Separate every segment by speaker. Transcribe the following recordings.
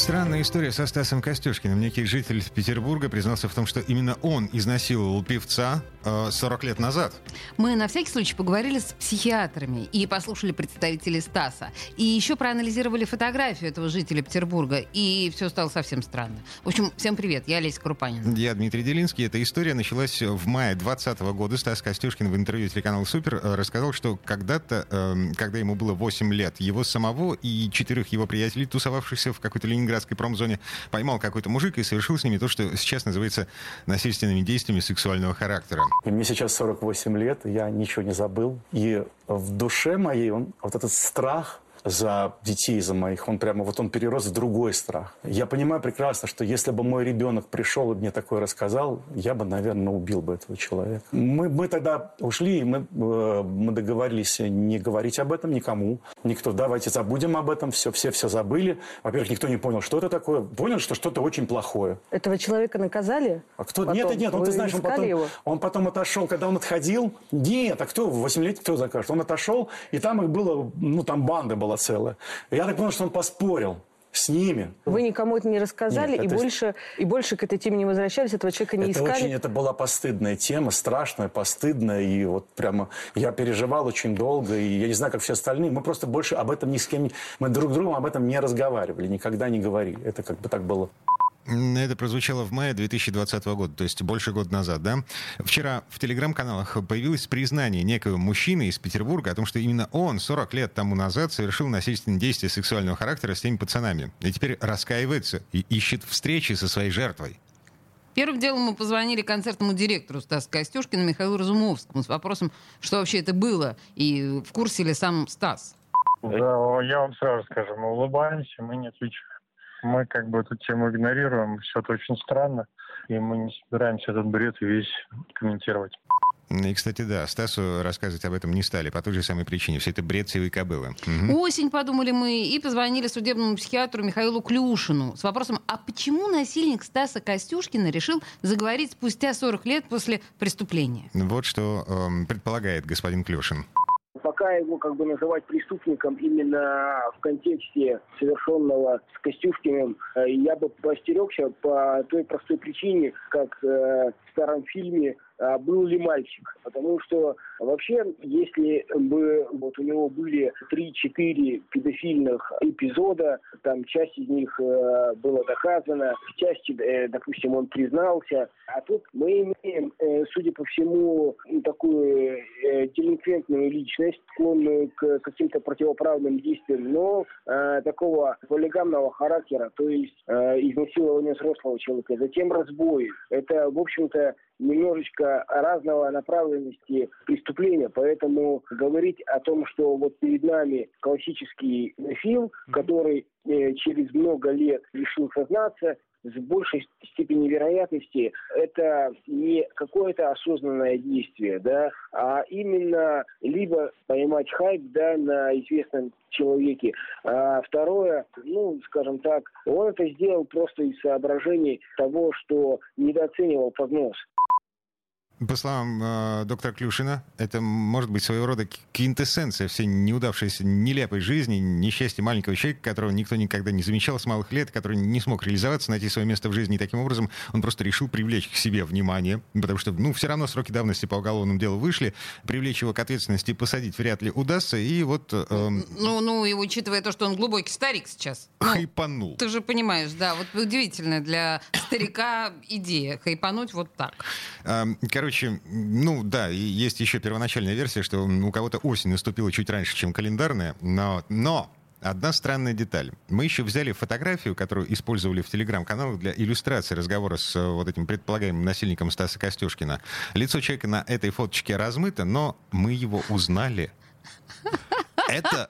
Speaker 1: Странная история со Стасом Костюшкиным. Некий житель Петербурга признался в том, что именно он изнасиловал певца э, 40 лет назад.
Speaker 2: Мы на всякий случай поговорили с психиатрами и послушали представителей Стаса. И еще проанализировали фотографию этого жителя Петербурга. И все стало совсем странно. В общем, всем привет. Я Олеся Крупанина.
Speaker 1: Я Дмитрий Делинский. Эта история началась в мае 2020 года. Стас Костюшкин в интервью телеканала «Супер» э, рассказал, что когда-то, э, когда ему было 8 лет, его самого и четырех его приятелей, тусовавшихся в какой-то ленинградской промзоне, поймал какой-то мужик и совершил с ними то, что сейчас называется насильственными действиями сексуального характера.
Speaker 3: И мне сейчас 48 лет, я ничего не забыл. И в душе моей он, вот этот страх за детей, за моих, он прямо, вот он перерос в другой страх. Я понимаю прекрасно, что если бы мой ребенок пришел и мне такое рассказал, я бы, наверное, убил бы этого человека. Мы, мы тогда ушли, и мы, э, мы договорились не говорить об этом никому. Никто, давайте забудем об этом, все, все все забыли. Во-первых, никто не понял, что это такое. Понял, что что-то очень плохое.
Speaker 4: Этого человека наказали?
Speaker 3: А кто?
Speaker 4: Потом?
Speaker 3: Нет, нет, он,
Speaker 4: Вы
Speaker 3: ты знаешь, он потом,
Speaker 4: его?
Speaker 3: он потом отошел, когда он отходил. Нет, а кто, 8 лет кто закажет? Он отошел, и там их было, ну, там банда была целая. И я так понял, что он поспорил с ними.
Speaker 4: Вы никому это не рассказали
Speaker 3: Нет,
Speaker 4: и,
Speaker 3: это-
Speaker 4: больше, и больше к этой теме не возвращались, этого человека не
Speaker 3: это
Speaker 4: искали?
Speaker 3: очень, это была постыдная тема, страшная, постыдная, и вот прямо я переживал очень долго, и я не знаю, как все остальные, мы просто больше об этом ни с кем, мы друг с другом об этом не разговаривали, никогда не говорили, это как бы так было.
Speaker 1: Это прозвучало в мае 2020 года, то есть больше года назад, да? Вчера в телеграм-каналах появилось признание некого мужчины из Петербурга о том, что именно он 40 лет тому назад совершил насильственные действия сексуального характера с теми пацанами. И теперь раскаивается и ищет встречи со своей жертвой.
Speaker 2: Первым делом мы позвонили концертному директору Стаса Костюшкина Михаилу Разумовскому с вопросом, что вообще это было, и в курсе ли сам Стас.
Speaker 5: Да, я вам сразу скажу, мы улыбаемся, мы не отвечаем. Мы как бы эту тему игнорируем, все это очень странно, и мы не собираемся этот бред весь комментировать.
Speaker 1: И, кстати, да, Стасу рассказывать об этом не стали по той же самой причине. Все это бред сивой кобылы. Мгм.
Speaker 2: Осень, подумали мы, и позвонили судебному психиатру Михаилу Клюшину с вопросом, а почему насильник Стаса Костюшкина решил заговорить спустя 40 лет после преступления?
Speaker 1: Вот что эм, предполагает господин Клюшин.
Speaker 6: Пока его как бы называть преступником именно в контексте совершенного с Костюшкиным, э, я бы постерегся по той простой причине, как э, в старом фильме «Был ли мальчик?». Потому что вообще, если бы вот у него были 3-4 педофильных эпизода, там часть из них э, была доказана, в части, э, допустим, он признался, а тут мы имеем, э, судя по всему, такую э, делинквентную личность, склонную к каким-то противоправным действиям, но э, такого полигамного характера, то есть э, изнасилование взрослого человека, затем разбой. Это, в общем-то, немножечко разного направленности преступления, поэтому говорить о том, что вот перед нами классический фильм, который э, через много лет решил сознаться, с большей степени вероятности это не какое-то осознанное действие, да, а именно либо поймать хайп, да, на известном человеке. А второе, ну, скажем так, он это сделал просто из соображений того, что недооценивал прогноз.
Speaker 1: По словам э, доктора Клюшина, это может быть своего рода квинтэссенция всей неудавшейся, нелепой жизни, несчастья маленького человека, которого никто никогда не замечал с малых лет, который не смог реализоваться, найти свое место в жизни. И таким образом он просто решил привлечь к себе внимание, потому что, ну, все равно сроки давности по уголовному делу вышли, привлечь его к ответственности посадить вряд ли удастся, и вот э,
Speaker 2: Ну, ну, и учитывая то, что он глубокий старик сейчас. ну,
Speaker 1: хайпанул.
Speaker 2: Ты же понимаешь, да, вот удивительная для старика идея хайпануть вот так.
Speaker 1: А, Короче, ну да, и есть еще первоначальная версия, что у кого-то осень наступила чуть раньше, чем календарная, но, но одна странная деталь. Мы еще взяли фотографию, которую использовали в телеграм-каналах для иллюстрации разговора с э, вот этим предполагаемым насильником Стаса Костюшкина. Лицо человека на этой фоточке размыто, но мы его узнали. Это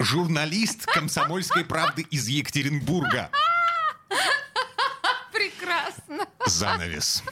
Speaker 1: журналист «Комсомольской правды» из Екатеринбурга.
Speaker 2: Прекрасно.
Speaker 1: Занавес.